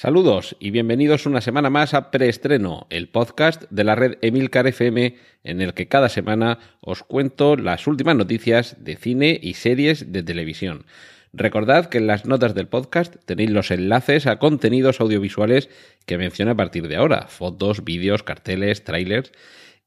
Saludos y bienvenidos una semana más a Preestreno, el podcast de la red Emilcar FM, en el que cada semana os cuento las últimas noticias de cine y series de televisión. Recordad que en las notas del podcast tenéis los enlaces a contenidos audiovisuales que menciono a partir de ahora, fotos, vídeos, carteles, trailers,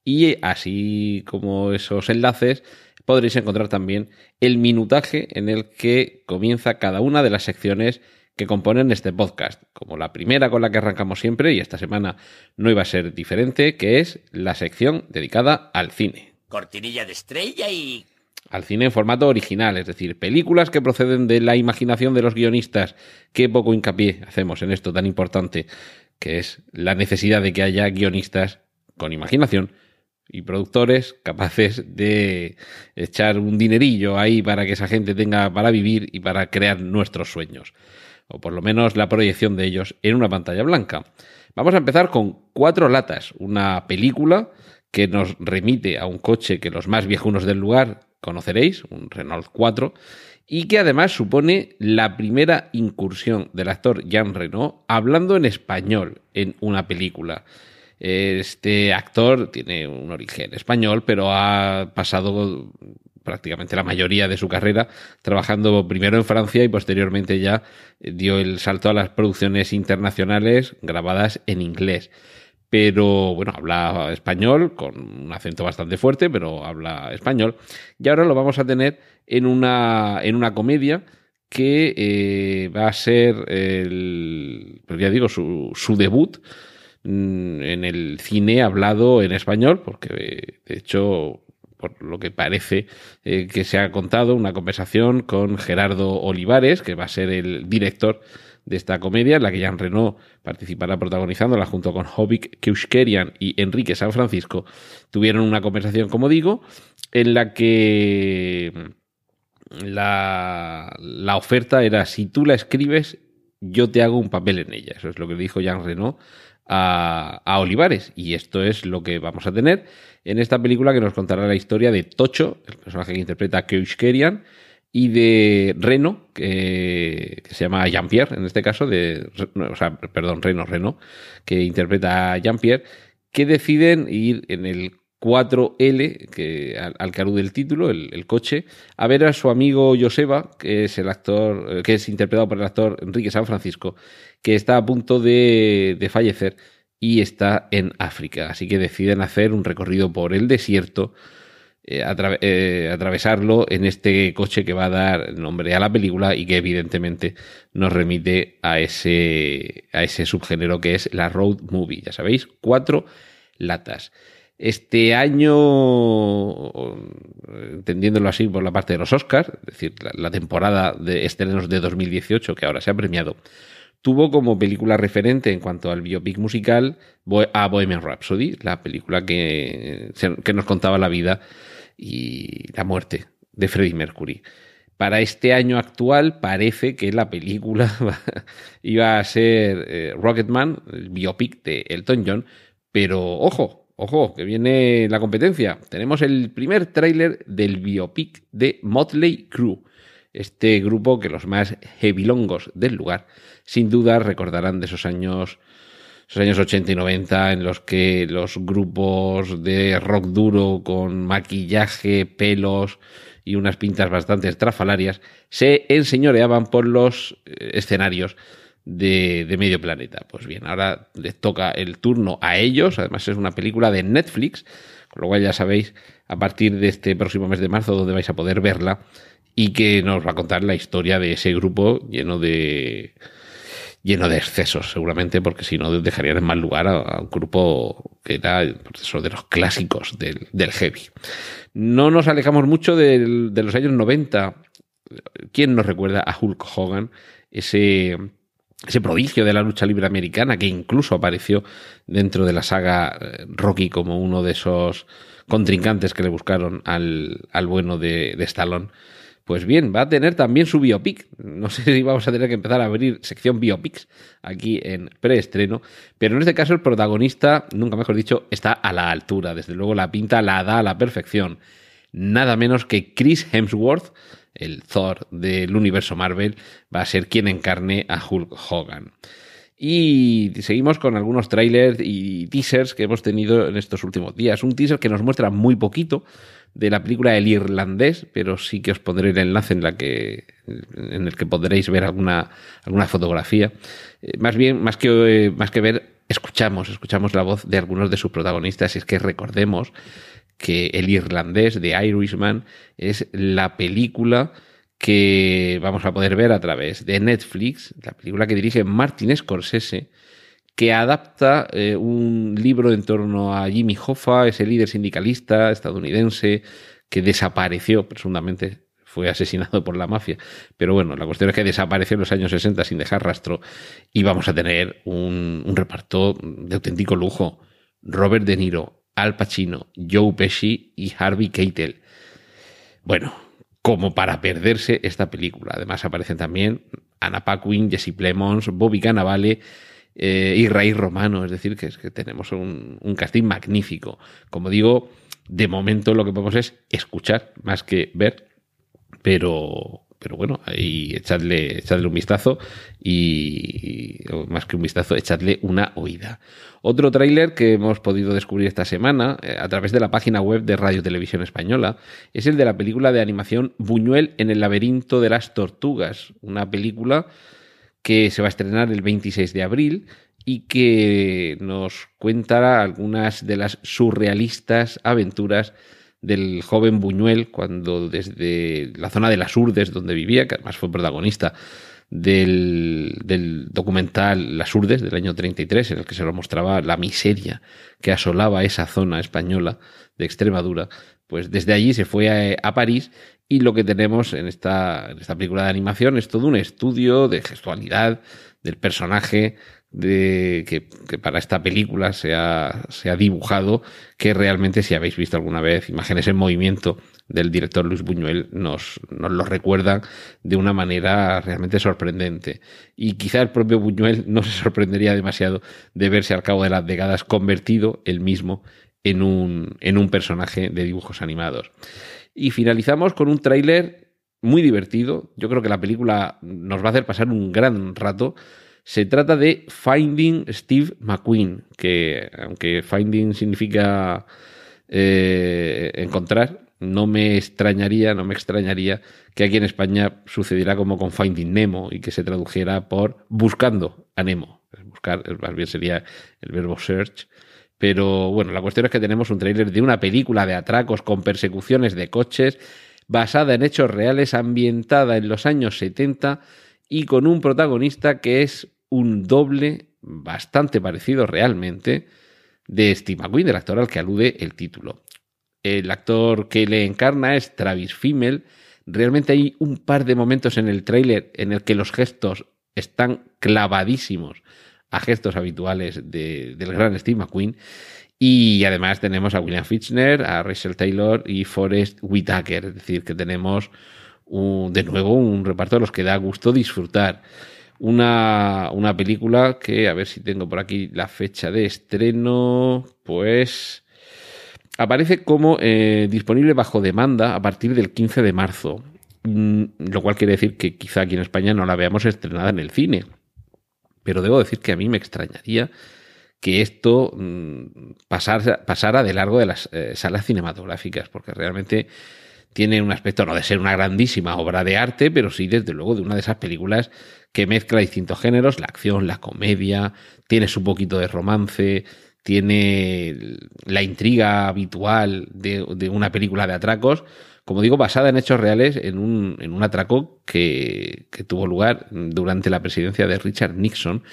y así como esos enlaces podréis encontrar también el minutaje en el que comienza cada una de las secciones que componen este podcast, como la primera con la que arrancamos siempre y esta semana no iba a ser diferente, que es la sección dedicada al cine. Cortinilla de estrella y... Al cine en formato original, es decir, películas que proceden de la imaginación de los guionistas. Qué poco hincapié hacemos en esto tan importante, que es la necesidad de que haya guionistas con imaginación y productores capaces de echar un dinerillo ahí para que esa gente tenga para vivir y para crear nuestros sueños o por lo menos la proyección de ellos en una pantalla blanca. Vamos a empezar con Cuatro Latas, una película que nos remite a un coche que los más viejunos del lugar conoceréis, un Renault 4, y que además supone la primera incursión del actor Jean Reno hablando en español en una película. Este actor tiene un origen español, pero ha pasado prácticamente la mayoría de su carrera trabajando primero en Francia y posteriormente ya eh, dio el salto a las producciones internacionales grabadas en inglés. Pero bueno, habla español con un acento bastante fuerte, pero habla español. Y ahora lo vamos a tener en una, en una comedia que eh, va a ser el, pues ya digo, su, su debut mm, en el cine hablado en español, porque de hecho por lo que parece eh, que se ha contado, una conversación con Gerardo Olivares, que va a ser el director de esta comedia, en la que Jean Reno participará protagonizándola junto con Hobbit Keuskerian y Enrique San Francisco. Tuvieron una conversación, como digo, en la que la, la oferta era si tú la escribes, yo te hago un papel en ella. Eso es lo que dijo Jean Reno a, a Olivares. Y esto es lo que vamos a tener en esta película que nos contará la historia de Tocho, el personaje que interpreta Keuskerian, y de Reno, que, se llama Jean-Pierre, en este caso, de, o sea, perdón, Reno, Reno, que interpreta a Jean-Pierre, que deciden ir en el 4L, que, al, carú del título, el, coche, a ver a su amigo Joseba, que es el actor, que es interpretado por el actor Enrique San Francisco, que está a punto de, de fallecer y está en África. Así que deciden hacer un recorrido por el desierto, eh, eh, atravesarlo en este coche que va a dar nombre a la película y que evidentemente nos remite a ese, a ese subgénero que es la road movie. Ya sabéis, cuatro latas. Este año, entendiéndolo así por la parte de los Oscars, es decir, la, la temporada de estrenos de 2018 que ahora se ha premiado, tuvo como película referente en cuanto al biopic musical a Bohemian Rhapsody, la película que, que nos contaba la vida y la muerte de Freddie Mercury. Para este año actual parece que la película iba a ser eh, Rocketman, el biopic de Elton John, pero ojo, ojo, que viene la competencia. Tenemos el primer tráiler del biopic de Motley Crue, este grupo que los más heavilongos del lugar sin duda recordarán de esos años, esos años 80 y 90 en los que los grupos de rock duro con maquillaje, pelos y unas pintas bastante estrafalarias se enseñoreaban por los eh, escenarios de, medio planeta. Pues bien, ahora les toca el turno a ellos. Además, es una película de Netflix, con lo cual ya sabéis a partir de este próximo mes de marzo dónde vais a poder verla y que nos va a contar la historia de ese grupo lleno de lleno de excesos, seguramente, porque si no dejarían en mal lugar a, un grupo que era eso de los clásicos del, del heavy. No nos alejamos mucho del, de los años 90. ¿Quién nos recuerda a Hulk Hogan? Ese, ese prodigio de la lucha libre americana que incluso apareció dentro de la saga eh, Rocky como uno de esos contrincantes que le buscaron al, al bueno de, de Stallone. Pues bien, va a tener también su biopic. No sé si vamos a tener que empezar a abrir sección biopics aquí en preestreno, pero en este caso el protagonista, nunca mejor dicho, está a la altura. Desde luego la pinta la da a la perfección. Nada menos que Chris Hemsworth, el Thor del universo Marvel, va a ser quien encarne a Hulk Hogan. Y seguimos con algunos trailers y teasers que hemos tenido en estos últimos días. Un teaser que nos muestra muy poquito de la película El Irlandés, pero sí que os pondré el enlace en, la que, en el que podréis ver alguna, alguna fotografía. Eh, más bien, más que, eh, más que ver, escuchamos, escuchamos la voz de algunos de sus protagonistas. Y es que recordemos que El Irlandés de Irishman es la película que vamos a poder ver a través de Netflix, la película que dirige Martin Scorsese, que adapta eh, un libro en torno a Jimmy Hoffa, ese líder sindicalista estadounidense que desapareció, presuntamente fue asesinado por la mafia. Pero bueno, la cuestión es que desapareció en los años 60 sin dejar rastro y vamos a tener un, un reparto de auténtico lujo. Robert De Niro, Al Pacino, Joe Pesci y Harvey Keitel. Bueno, como para perderse esta película. Además aparecen también Anna Paquin, Jesse Plemons, Bobby Cannavale eh, y Ray Romano. Es decir, que, es que tenemos un, un, casting magnífico. Como digo, de momento lo que podemos es escuchar más que ver, pero, pero bueno, ahí echadle, echadle un vistazo y, más que un vistazo, echadle una oída. Otro tráiler que hemos podido descubrir esta semana eh, a través de la página web de Radio Televisión Española es el de la película de animación Buñuel en el laberinto de las tortugas, una película que se va a estrenar el 26 de abril y que nos cuenta algunas de las surrealistas aventuras del joven Buñuel cuando desde la zona de las Urdes donde vivía, que además fue protagonista del, del, documental Las Urdes del año 33, en el que se nos mostraba la miseria que asolaba esa zona española de Extremadura, pues desde allí se fue a, a París y lo que tenemos en esta, en esta película de animación es todo un estudio de gestualidad del personaje, de que, para esta película se ha, se ha, dibujado, que realmente si habéis visto alguna vez imágenes en movimiento del director Luis Buñuel, nos, nos lo recuerdan de una manera realmente sorprendente. Y quizá el propio Buñuel no se sorprendería demasiado de verse al cabo de las décadas convertido él mismo en un, en un personaje de dibujos animados. Y finalizamos con un tráiler muy divertido. Yo creo que la película nos va a hacer pasar un gran rato se trata de Finding Steve McQueen, que aunque Finding significa eh, encontrar, no me extrañaría, no me extrañaría que aquí en España sucediera como con Finding Nemo y que se tradujera por buscando a Nemo. Buscar, más bien sería el verbo search. Pero bueno, la cuestión es que tenemos un tráiler de una película de atracos con persecuciones de coches basada en hechos reales, ambientada en los años 70 y con un protagonista que es un doble bastante parecido realmente de Steve McQueen, del actor al que alude el título. El actor que le encarna es Travis Fimmel. Realmente hay un par de momentos en el tráiler en el que los gestos están clavadísimos a gestos habituales de, del gran Steve McQueen. Y además tenemos a William Fichtner, a Rachel Taylor y Forrest Whitaker. Es decir, que tenemos de nuevo un reparto de los que da gusto disfrutar una, una película que, a ver si tengo por aquí la fecha de estreno, pues aparece como eh, disponible bajo demanda a partir del 15 de marzo, mm, lo cual quiere decir que quizá aquí en España no la veamos estrenada en el cine. Pero debo decir que a mí me extrañaría que esto mm, pasara, pasara de largo de las eh, salas cinematográficas, porque realmente tiene un aspecto no de ser una grandísima obra de arte, pero sí desde luego de una de esas películas que mezcla distintos géneros, la acción, la comedia, tiene su poquito de romance, tiene la intriga habitual de, una película de atracos, como digo, basada en hechos reales, en un, en un atraco que, que tuvo lugar durante la presidencia de Richard Nixon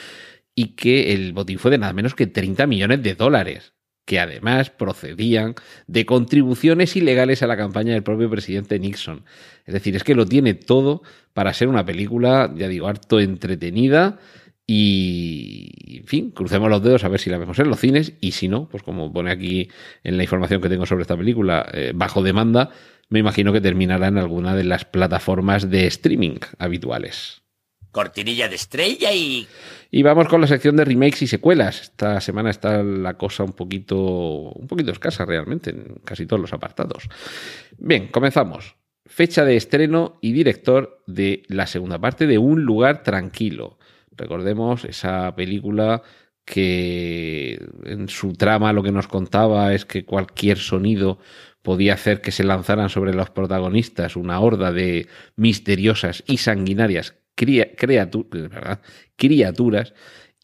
y que el botín fue de nada menos que 30 millones de dólares que además procedían de contribuciones ilegales a la campaña del propio presidente Nixon. Es decir, es que lo tiene todo para ser una película, ya digo, harto entretenida Y, en fin, crucemos los dedos a ver si la vemos en los cines y si no, pues como pone aquí en la información que tengo sobre esta película, eh, bajo demanda, me imagino que terminará en alguna de las plataformas de streaming habituales. Cortinilla de estrella y... Y vamos con la sección de remakes y secuelas. Esta semana está la cosa un poquito, un poquito escasa realmente en casi todos los apartados. Bien, comenzamos. Fecha de estreno y director de la segunda parte de Un lugar tranquilo. Recordemos esa película que en su trama lo que nos contaba es que cualquier sonido podía hacer que se lanzaran sobre los protagonistas una horda de misteriosas y sanguinarias criaturas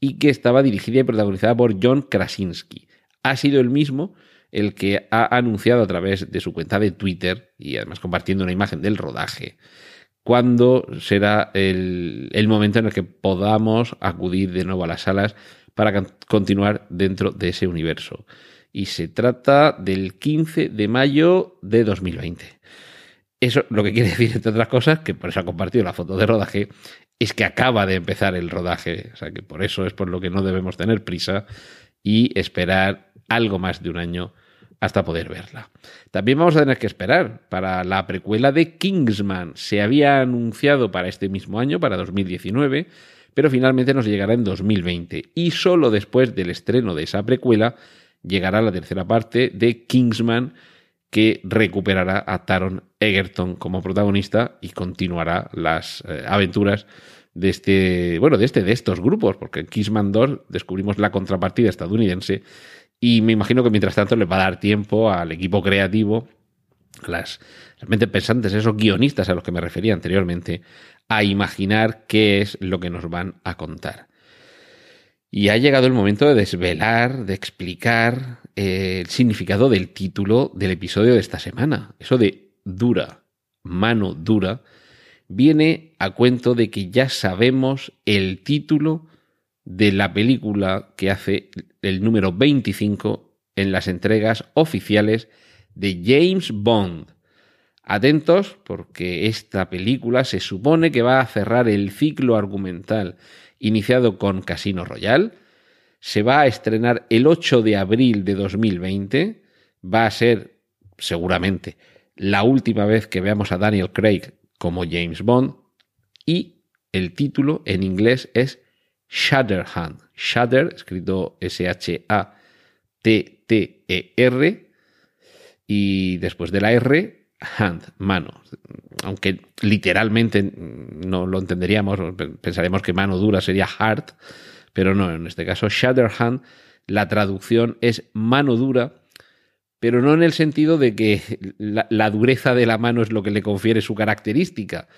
y que estaba dirigida y protagonizada por John Krasinski. Ha sido el mismo el que ha anunciado a través de su cuenta de Twitter y además compartiendo una imagen del rodaje cuándo será el, el, momento en el que podamos acudir de nuevo a las salas para continuar dentro de ese universo. Y se trata del 15 de mayo de 2020. Eso lo que quiere decir, entre otras cosas, que por eso ha compartido la foto de rodaje, es que acaba de empezar el rodaje. O sea que por eso es por lo que no debemos tener prisa y esperar algo más de un año hasta poder verla. También vamos a tener que esperar para la precuela de Kingsman. Se había anunciado para este mismo año, para 2019, pero finalmente nos llegará en 2020. Y solo después del estreno de esa precuela llegará la tercera parte de Kingsman que recuperará a Taron Egerton como protagonista y continuará las eh, aventuras de este, bueno, de este, de estos grupos, porque en Kingsman 2 descubrimos la contrapartida estadounidense y me imagino que mientras tanto les va a dar tiempo al equipo creativo, a las realmente pensantes, esos guionistas a los que me refería anteriormente, a imaginar qué es lo que nos van a contar. Y ha llegado el momento de desvelar, de explicar eh, el significado del título del episodio de esta semana. Eso de dura, mano dura, viene a cuento de que ya sabemos el título de la película que hace el número 25 en las entregas oficiales de James Bond. Atentos porque esta película se supone que va a cerrar el ciclo argumental iniciado con Casino Royale. Se va a estrenar el 8 de abril de 2020. Va a ser seguramente la última vez que veamos a Daniel Craig como James Bond. Y el título en inglés es Shatterhand. Shatter, escrito S-H-A-T-T-E-R, y después de la R, hand, mano. Aunque literalmente no lo entenderíamos, pensaríamos que mano dura sería heart, pero no, en este caso, Shatterhand, la traducción es mano dura, pero no en el sentido de que la dureza de la mano es lo que le confiere su característica,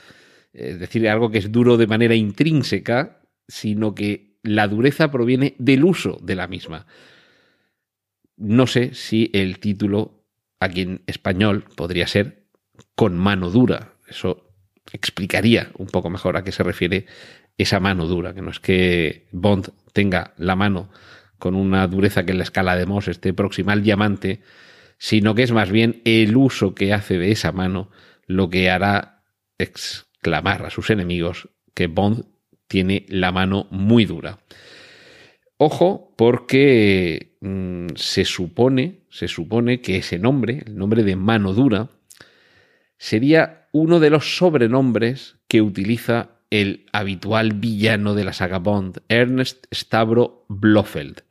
es decir, algo que es duro de manera intrínseca, sino que la dureza proviene del uso de la misma. No sé si el título aquí en español podría ser con mano dura. Eso explicaría un poco mejor a qué se refiere esa mano dura, que no es que Bond tenga la mano con una dureza que en la escala de Mohs esté próxima al diamante, sino que es más bien el uso que hace de esa mano lo que hará exclamar a sus enemigos que Bond tiene la mano muy dura. Ojo, porque mm, se supone, se supone que ese nombre, el nombre de mano dura, sería uno de los sobrenombres que utiliza el habitual villano de la saga Bond, Ernest Stavro Blofeld.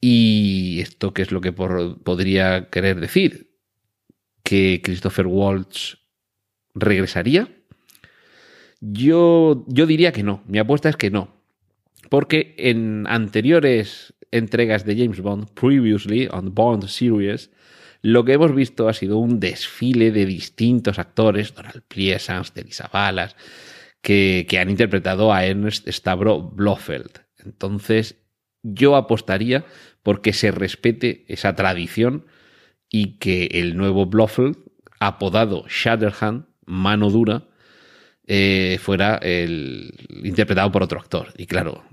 ¿Y esto qué es lo que podría querer decir? ¿Que Christopher Waltz regresaría? Yo, yo diría que no, mi apuesta es que no, porque en anteriores entregas de James Bond, previously on Bond Series, lo que hemos visto ha sido un desfile de distintos actores, Donald Pleasance, Elisa Balas, que, que han interpretado a Ernest Stavro Blofeld. Entonces, yo apostaría porque se respete esa tradición y que el nuevo Blofeld, apodado Shatterhand, mano dura, eh, fuera el, interpretado por otro actor. Y claro,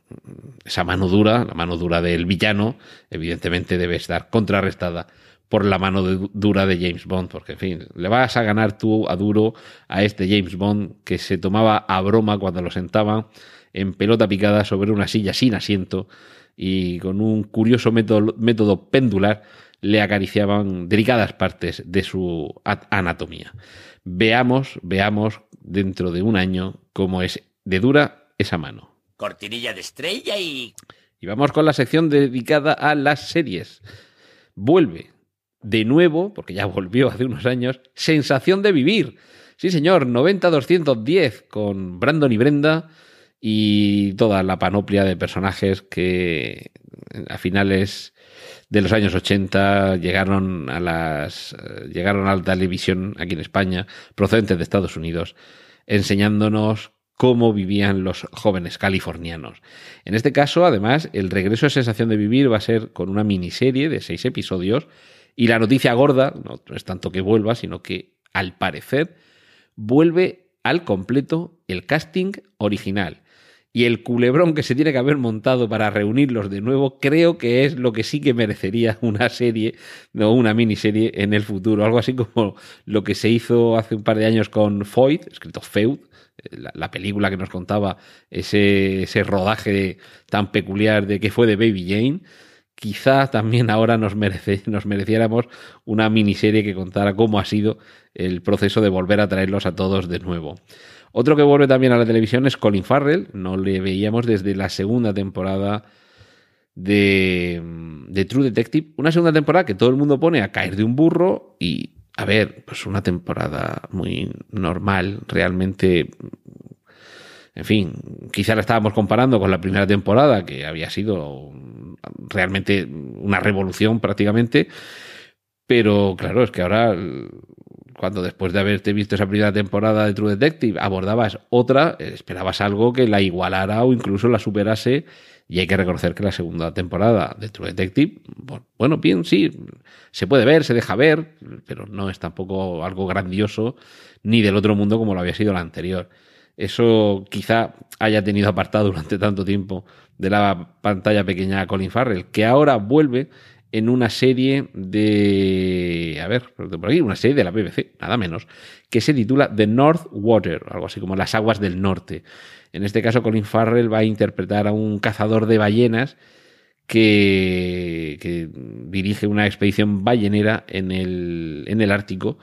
esa mano dura, la mano dura del villano, evidentemente debe estar contrarrestada por la mano dura de James Bond, porque en fin, le vas a ganar tú a duro a este James Bond que se tomaba a broma cuando lo sentaba en pelota picada sobre una silla sin asiento y con un curioso método, método pendular le acariciaban delicadas partes de su anatomía. Veamos, veamos dentro de un año cómo es de dura esa mano. Cortinilla de estrella y... Y vamos con la sección dedicada a las series. Vuelve de nuevo, porque ya volvió hace unos años, Sensación de Vivir. Sí, señor, 90-210 con Brandon y Brenda y toda la panoplia de personajes que a finales de los años 80 llegaron a las llegaron a la televisión aquí en España procedentes de Estados Unidos enseñándonos cómo vivían los jóvenes californianos. En este caso, además, el regreso de Sensación de Vivir va a ser con una miniserie de seis episodios y la noticia gorda, no es tanto que vuelva, sino que al parecer vuelve al completo el casting original. Y el culebrón que se tiene que haber montado para reunirlos de nuevo, creo que es lo que sí que merecería una serie o una miniserie en el futuro. Algo así como lo que se hizo hace un par de años con Foyt, escrito Feud, la, película que nos contaba ese, ese rodaje tan peculiar de que fue de Baby Jane quizá también ahora nos, merece, nos mereciéramos una miniserie que contara cómo ha sido el proceso de volver a traerlos a todos de nuevo. Otro que vuelve también a la televisión es Colin Farrell, no le veíamos desde la segunda temporada de, de True Detective, una segunda temporada que todo el mundo pone a caer de un burro y, a ver, pues una temporada muy normal, realmente en fin, quizá la estábamos comparando con la primera temporada, que había sido realmente una revolución prácticamente, pero claro, es que ahora, cuando después de haberte visto esa primera temporada de True Detective abordabas otra, esperabas algo que la igualara o incluso la superase, y hay que reconocer que la segunda temporada de True Detective, bueno, bien, sí, se puede ver, se deja ver, pero no es tampoco algo grandioso ni del otro mundo como lo había sido la anterior. Eso quizá haya tenido apartado durante tanto tiempo de la pantalla pequeña Colin Farrell, que ahora vuelve en una serie de. A ver, por aquí, una serie de la BBC, nada menos, que se titula The North Water, algo así como Las Aguas del Norte. En este caso, Colin Farrell va a interpretar a un cazador de ballenas que, que dirige una expedición ballenera en el, en el Ártico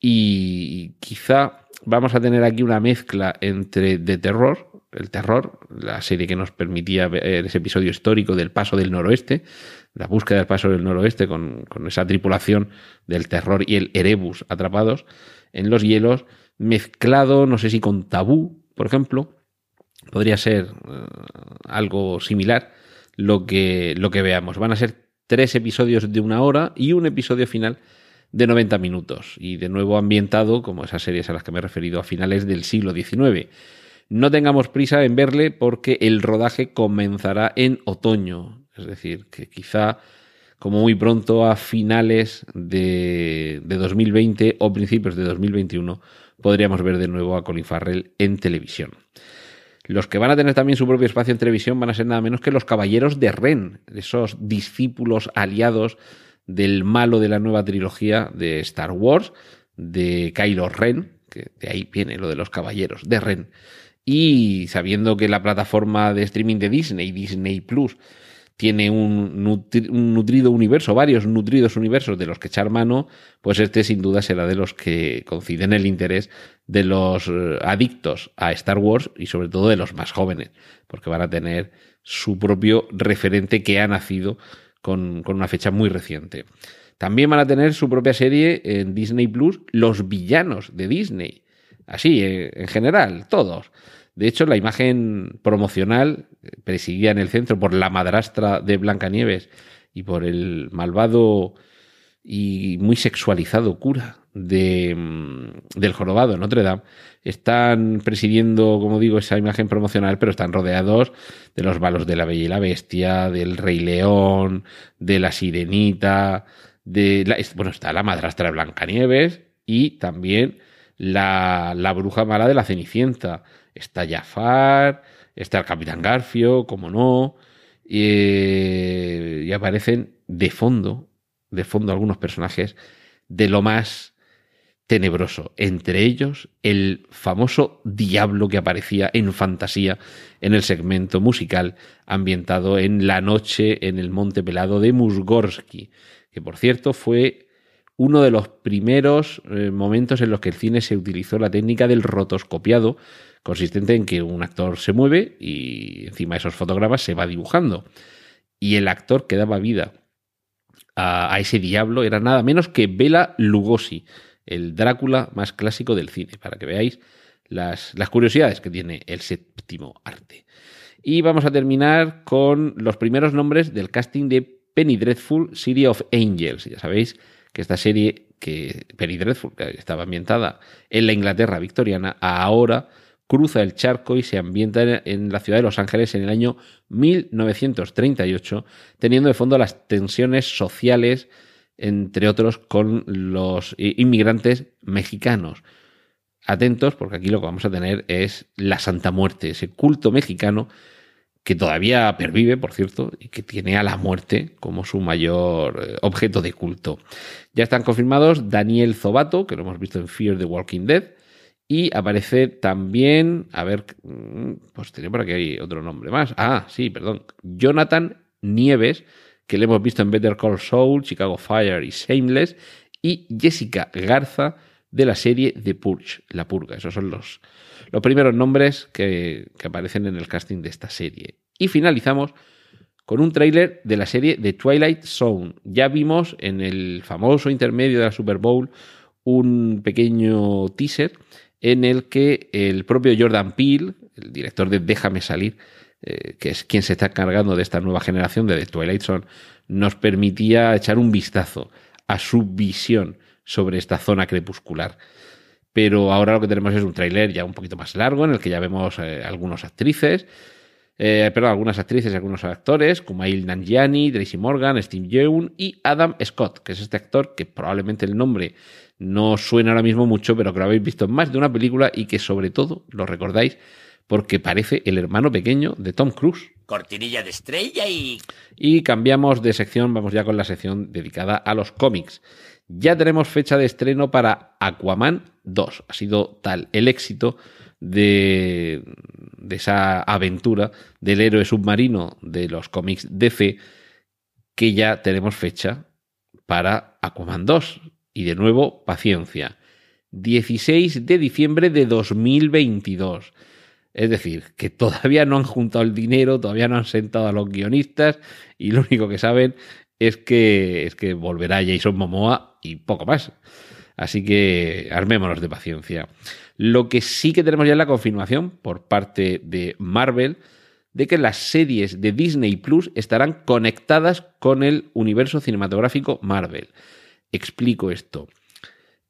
y quizá vamos a tener aquí una mezcla entre de terror, el terror, la serie que nos permitía ver ese episodio histórico del paso del noroeste, la búsqueda del paso del noroeste con, esa tripulación del terror y el Erebus atrapados en los hielos, mezclado, no sé si con tabú, por ejemplo, podría ser eh, algo similar lo que, lo que veamos. Van a ser tres episodios de una hora y un episodio final de 90 minutos y de nuevo ambientado como esas series a las que me he referido a finales del siglo XIX. No tengamos prisa en verle porque el rodaje comenzará en otoño, es decir, que quizá como muy pronto a finales de, de 2020 o principios de 2021 podríamos ver de nuevo a Colin Farrell en televisión. Los que van a tener también su propio espacio en televisión van a ser nada menos que los Caballeros de Ren, esos discípulos aliados del malo de la nueva trilogía de Star Wars, de Kylo Ren, que de ahí viene lo de los caballeros, de Ren. Y sabiendo que la plataforma de streaming de Disney, Disney Plus, tiene un, nutrido universo, varios nutridos universos de los que echar mano, pues este sin duda será de los que coinciden el interés de los eh, adictos a Star Wars y sobre todo de los más jóvenes, porque van a tener su propio referente que ha nacido con, una fecha muy reciente. También van a tener su propia serie en Disney Plus, Los villanos de Disney. Así, eh, en general, todos. De hecho, la imagen promocional, eh, presidida en el centro por la madrastra de Blancanieves y por el malvado y muy sexualizado cura de, mm, del jorobado en Notre Dame están presidiendo, como digo, esa imagen promocional, pero están rodeados de los balos de la Bella y la Bestia, del Rey León, de la Sirenita, de la, bueno, está la madrastra de Blancanieves y también la, la bruja mala de la Cenicienta. Está Jafar, está el Capitán Garfio, como no, y, aparecen de fondo de fondo algunos personajes de lo más tenebroso. Entre ellos, el famoso diablo que aparecía en fantasía en el segmento musical ambientado en La noche en el monte pelado de Musgorsky, que por cierto fue uno de los primeros eh, momentos en los que el cine se utilizó la técnica del rotoscopiado, consistente en que un actor se mueve y encima de esos fotogramas se va dibujando. Y el actor que daba vida a, ese diablo era nada menos que Bela Lugosi, el Drácula más clásico del cine, para que veáis las, las curiosidades que tiene el séptimo arte. Y vamos a terminar con los primeros nombres del casting de Penny Dreadful City of Angels. Ya sabéis que esta serie, que Penny Dreadful, que estaba ambientada en la Inglaterra victoriana, ahora cruza el charco y se ambienta en la ciudad de Los Ángeles en el año 1938, teniendo de fondo las tensiones sociales, entre otros, con los inmigrantes mexicanos. Atentos, porque aquí lo que vamos a tener es la Santa Muerte, ese culto mexicano que todavía pervive, por cierto, y que tiene a la muerte como su mayor eh, objeto de culto. Ya están confirmados Daniel Zobato, que lo hemos visto en Fear the Walking Dead, y aparece también, a ver, mm, pues tenía por aquí otro nombre más. Ah, sí, perdón. Jonathan Nieves, que le hemos visto en Better Call Saul, Chicago Fire y Shameless. Y Jessica Garza de la serie The Purge, La Purga. Esos son los, los primeros nombres que, que aparecen en el casting de esta serie. Y finalizamos con un tráiler de la serie The Twilight Zone. Ya vimos en el famoso intermedio de la Super Bowl un pequeño teaser en el que el propio Jordan Peele, el director de Déjame salir, eh, que es quien se está encargando de esta nueva generación de The Twilight Zone, nos permitía echar un vistazo a su visión sobre esta zona crepuscular. Pero ahora lo que tenemos es un tráiler ya un poquito más largo, en el que ya vemos eh, algunas actrices, eh, perdón, algunas actrices y algunos actores, como Ail Nanjiani, Tracy Morgan, Steve Yeun y Adam Scott, que es este actor que probablemente el nombre no suena ahora mismo mucho, pero que lo habéis visto en más de una película y que sobre todo lo recordáis porque parece el hermano pequeño de Tom Cruise. Cortinilla de estrella y... Y cambiamos de sección, vamos ya con la sección dedicada a los cómics. Ya tenemos fecha de estreno para Aquaman 2. Ha sido tal el éxito de, de esa aventura del héroe submarino de los cómics DC que ya tenemos fecha para Aquaman 2. Y de nuevo, paciencia. 16 de diciembre de 2022. Es decir, que todavía no han juntado el dinero, todavía no han sentado a los guionistas y lo único que saben es que, es que volverá Jason Momoa y poco más. Así que armémonos de paciencia. Lo que sí que tenemos ya es la confirmación por parte de Marvel de que las series de Disney Plus estarán conectadas con el universo cinematográfico Marvel. Explico esto.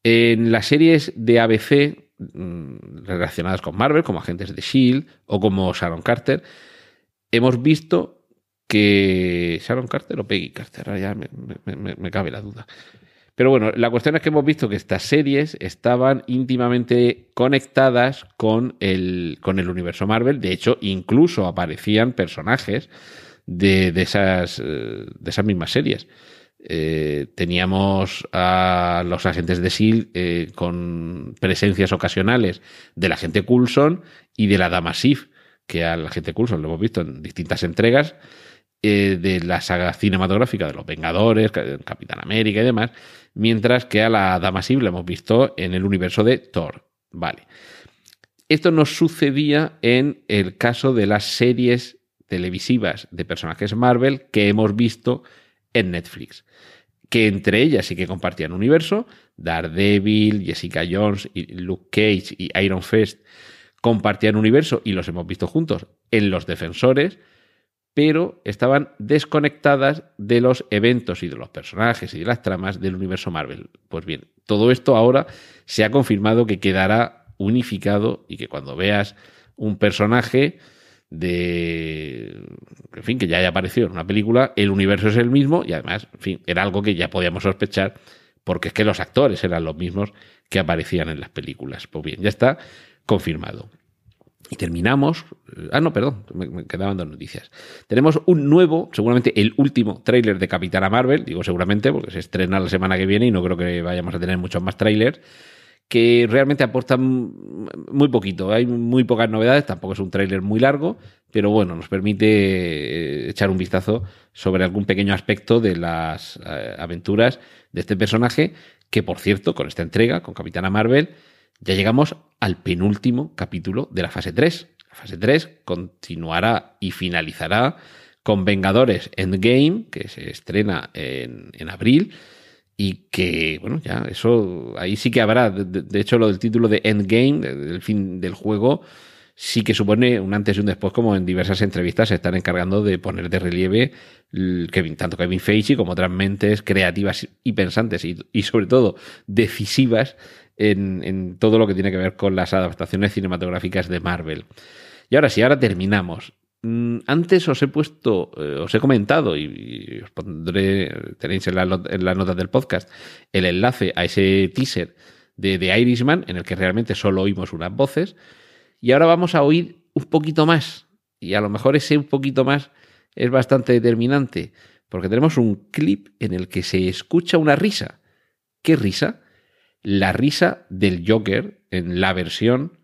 En las series de ABC mm, relacionadas con Marvel, como agentes de Shield o como Sharon Carter, hemos visto que Sharon Carter o Peggy Carter, ya me, me, cabe la duda. Pero bueno, la cuestión es que hemos visto que estas series estaban íntimamente conectadas con el, con el universo Marvel. De hecho, incluso aparecían personajes de, de esas, eh, de esas mismas series. Eh, teníamos a los agentes de SEAL eh, con presencias ocasionales de la gente Coulson y de la Dama Sif, que al agente Coulson lo hemos visto en distintas entregas eh, de la saga cinematográfica de los Vengadores, Capitán América y demás, mientras que a la Dama Sif la hemos visto en el universo de Thor. Vale. Esto nos sucedía en el caso de las series televisivas de personajes Marvel que hemos visto en Netflix, que entre ellas sí que compartían universo, Daredevil, Jessica Jones, y Luke Cage y Iron Fist compartían universo y los hemos visto juntos en Los Defensores, pero estaban desconectadas de los eventos y de los personajes y de las tramas del universo Marvel. Pues bien, todo esto ahora se ha confirmado que quedará unificado y que cuando veas un personaje de, en fin, que ya haya aparecido en una película, el universo es el mismo y además, en fin, era algo que ya podíamos sospechar porque es que los actores eran los mismos que aparecían en las películas. Pues bien, ya está confirmado. Y terminamos. Ah, no, perdón, me, quedaban dos noticias. Tenemos un nuevo, seguramente el último tráiler de Capitana Marvel, digo seguramente porque se estrena la semana que viene y no creo que vayamos a tener muchos más trailers. Que realmente aporta muy poquito. Hay muy pocas novedades, tampoco es un tráiler muy largo, pero bueno, nos permite eh, echar un vistazo sobre algún pequeño aspecto de las eh, aventuras de este personaje, que por cierto, con esta entrega, con Capitana Marvel, ya llegamos al penúltimo capítulo de la fase 3. La fase 3 continuará y finalizará con Vengadores Endgame, que se estrena en, en abril y que, bueno, ya, eso ahí sí que habrá. De, hecho, lo del título de Endgame, del fin del juego, sí que supone un antes y un después, como en diversas entrevistas se están encargando de poner de relieve Kevin, tanto Kevin Feige como otras mentes creativas y pensantes y, y sobre todo decisivas en, en, todo lo que tiene que ver con las adaptaciones cinematográficas de Marvel. Y ahora sí, ahora terminamos. Mm, antes os he puesto, eh, os he comentado y, os pondré, tenéis en, las notas del podcast el enlace a ese teaser de, de Irishman en el que realmente solo oímos unas voces y ahora vamos a oír un poquito más y a lo mejor ese un poquito más es bastante determinante porque tenemos un clip en el que se escucha una risa. ¿Qué risa? La risa del Joker en la versión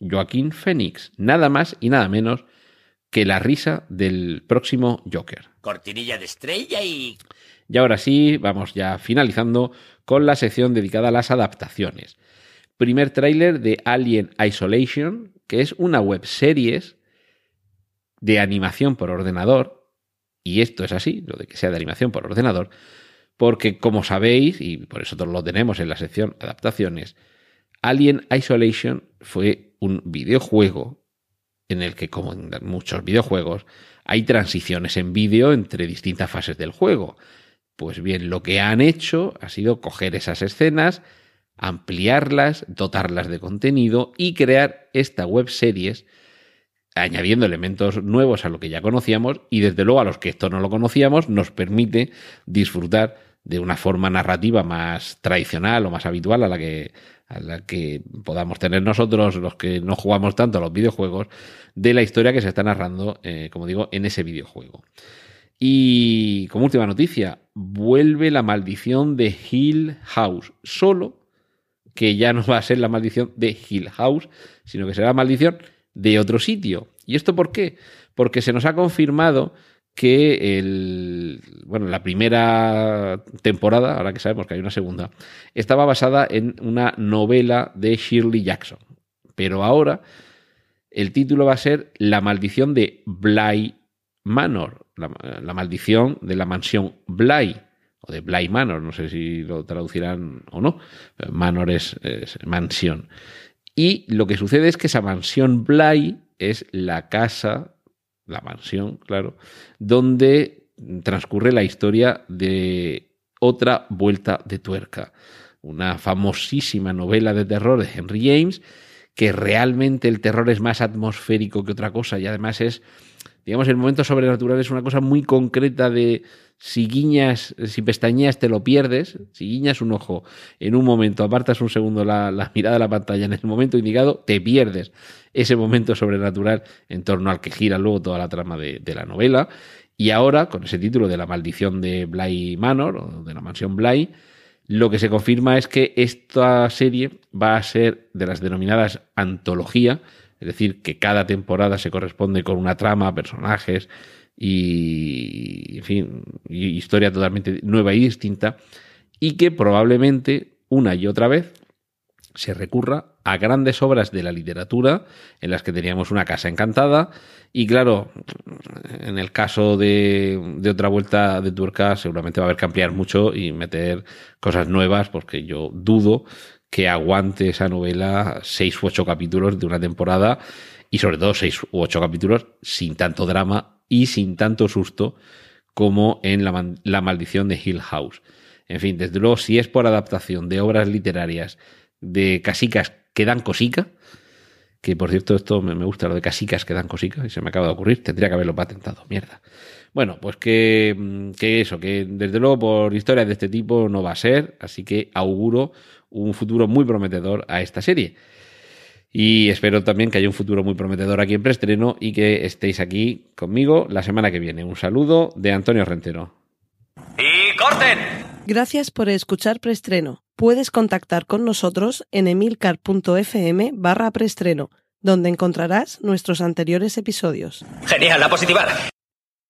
Joaquín Phoenix, nada más y nada menos que la risa del próximo Joker. Cortinilla de estrella y... Y ahora sí, vamos ya finalizando con la sección dedicada a las adaptaciones. Primer tráiler de Alien Isolation, que es una web series de animación por ordenador, y esto es así, lo de que sea de animación por ordenador, porque como sabéis, y por eso lo tenemos en la sección adaptaciones, Alien Isolation fue un videojuego en el que, como en muchos videojuegos, hay transiciones en vídeo entre distintas fases del juego. Pues bien, lo que han hecho ha sido coger esas escenas, ampliarlas, dotarlas de contenido y crear esta web series añadiendo elementos nuevos a lo que ya conocíamos y desde luego a los que esto no lo conocíamos nos permite disfrutar de una forma narrativa más tradicional o más habitual a la que a la que podamos tener nosotros, los que no jugamos tanto a los videojuegos, de la historia que se está narrando, eh, como digo, en ese videojuego. Y como última noticia, vuelve la maldición de Hill House. Solo que ya no va a ser la maldición de Hill House, sino que será la maldición de otro sitio. ¿Y esto por qué? Porque se nos ha confirmado que el, bueno, la primera temporada, ahora que sabemos que hay una segunda, estaba basada en una novela de Shirley Jackson. Pero ahora el título va a ser La maldición de Bly Manor, la, maldición de la mansión Bly, o de Bly Manor, no sé si lo traducirán o no. Manor es, es mansión. Y lo que sucede es que esa mansión Bly es la casa la mansión, claro, donde transcurre la historia de otra vuelta de tuerca, una famosísima novela de terror de Henry James, que realmente el terror es más atmosférico que otra cosa y además es, digamos, el momento sobrenatural es una cosa muy concreta de si guiñas, si pestañeas te lo pierdes, si guiñas un ojo en un momento, apartas un segundo la, mirada de la pantalla en el momento indicado, te pierdes ese momento sobrenatural en torno al que gira luego toda la trama de, la novela. Y ahora, con ese título de la maldición de Bly Manor, o de la mansión Bly, lo que se confirma es que esta serie va a ser de las denominadas antología, es decir, que cada temporada se corresponde con una trama, personajes y, en fin, historia totalmente nueva y distinta, y que probablemente una y otra vez se recurra a grandes obras de la literatura en las que teníamos una casa encantada. Y claro, en el caso de, de, otra vuelta de Turca seguramente va a haber que ampliar mucho y meter cosas nuevas porque yo dudo que aguante esa novela seis u ocho capítulos de una temporada y sobre todo seis u ocho capítulos sin tanto drama y sin tanto susto como en la, la maldición de Hill House. En fin, desde luego, si es por adaptación de obras literarias de casicas que dan cosica. Que por cierto, esto me gusta lo de casicas que dan cosica y se me acaba de ocurrir. Tendría que haberlo patentado, mierda. Bueno, pues que, que eso, que desde luego por historias de este tipo no va a ser, así que auguro un futuro muy prometedor a esta serie. Y espero también que haya un futuro muy prometedor aquí en preestreno y que estéis aquí conmigo la semana que viene. Un saludo de Antonio Rentero. ¡Y corten! Gracias por escuchar preestreno. puedes contactar con nosotros en emilcar.fm barra preestreno, donde encontrarás nuestros anteriores episodios. Genial, a positivar.